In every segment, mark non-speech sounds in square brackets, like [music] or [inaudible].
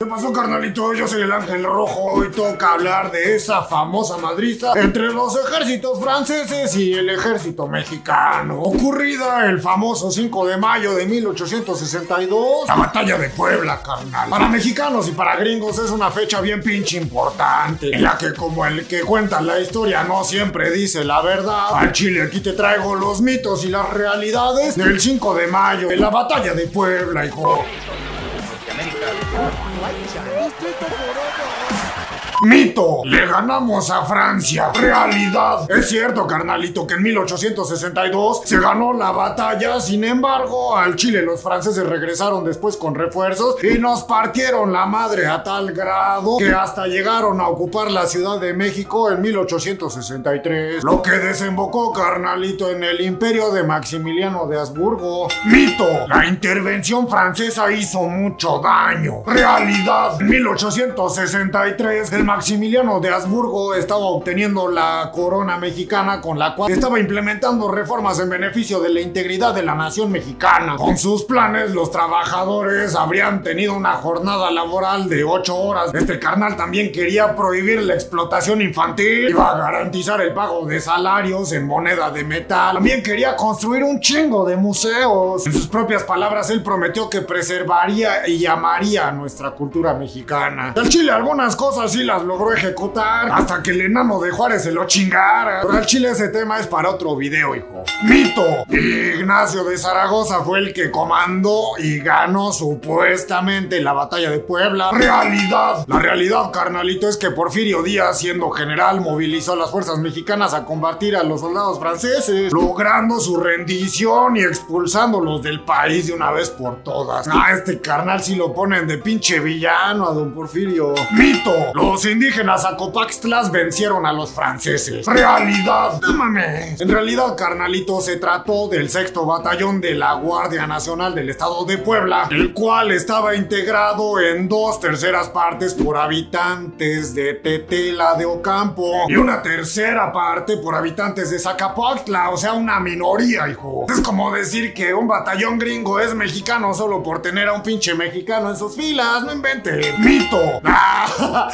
¿Qué pasó, carnalito? Yo soy el Ángel Rojo. Hoy toca hablar de esa famosa madriza entre los ejércitos franceses y el ejército mexicano. Ocurrida el famoso 5 de mayo de 1862, la batalla de Puebla, carnal. Para mexicanos y para gringos es una fecha bien pinche importante, en la que como el que cuenta la historia no siempre dice la verdad, al chile aquí te traigo los mitos y las realidades del 5 de mayo, de la batalla de Puebla, hijo. Distrito Corona. Mito, le ganamos a Francia. Realidad. Es cierto, carnalito, que en 1862 se ganó la batalla. Sin embargo, al Chile los franceses regresaron después con refuerzos y nos partieron la madre a tal grado que hasta llegaron a ocupar la Ciudad de México en 1863. Lo que desembocó, carnalito, en el imperio de Maximiliano de Habsburgo. Mito, la intervención francesa hizo mucho daño. Realidad, en 1863 el Maximiliano de Habsburgo estaba obteniendo la corona mexicana con la cual estaba implementando reformas en beneficio de la integridad de la nación mexicana. Con sus planes, los trabajadores habrían tenido una jornada laboral de 8 horas. Este carnal también quería prohibir la explotación infantil, iba a garantizar el pago de salarios en moneda de metal. También quería construir un chingo de museos. En sus propias palabras, él prometió que preservaría y llamaría nuestra cultura mexicana. Del Chile algunas cosas sí las logró ejecutar hasta que el enano de Juárez se lo chingara. Pero al chile ese tema es para otro video, hijo. Mito. Ignacio de Zaragoza fue el que comandó y ganó supuestamente la batalla de Puebla. Realidad. La realidad, carnalito, es que Porfirio Díaz, siendo general, movilizó a las fuerzas mexicanas a combatir a los soldados franceses, logrando su rendición y expulsándolos del país de una vez por todas. Ah, este carnal si lo ponen de pinche villano a don Porfirio. Mito. Los indígenas Acopaxtlas vencieron a los franceses. Realidad. No. En realidad, carnalito, se trató del sexto batallón de la Guardia Nacional del Estado de Puebla, el cual estaba integrado en dos terceras partes por habitantes de Tetela de Ocampo y una tercera parte por habitantes de Zacapoaxtla, o sea, una minoría, hijo. Es como decir que un batallón gringo es mexicano solo por tener a un pinche mexicano en sus filas, no invente. Mito. [laughs] Ah,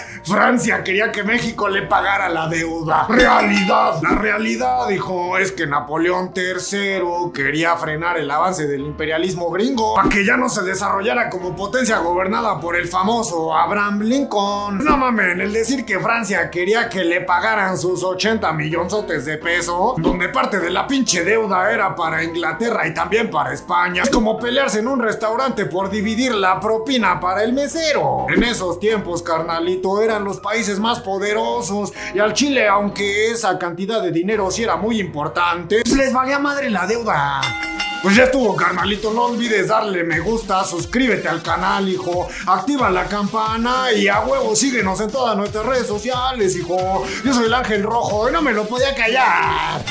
Francia quería que México le pagara la deuda. Realidad. La realidad, dijo, es que Napoleón III quería frenar el avance del imperialismo gringo para que ya no se desarrollara como potencia gobernada por el famoso Abraham Lincoln. No mamen, el decir que Francia quería que le pagaran sus 80 millonzotes de peso, donde parte de la pinche deuda era para Inglaterra y también para España, es como pelearse en un restaurante por dividir la propina para el mesero. En esos tiempos, carnalito, eran países más poderosos y al Chile, aunque esa cantidad de dinero sí era muy importante, pues les valía madre la deuda. Pues ya estuvo, carnalito. No olvides darle me gusta, suscríbete al canal, hijo. Activa la campana y a huevo síguenos en todas nuestras redes sociales, hijo. Yo soy el Ángel Rojo y no me lo podía callar.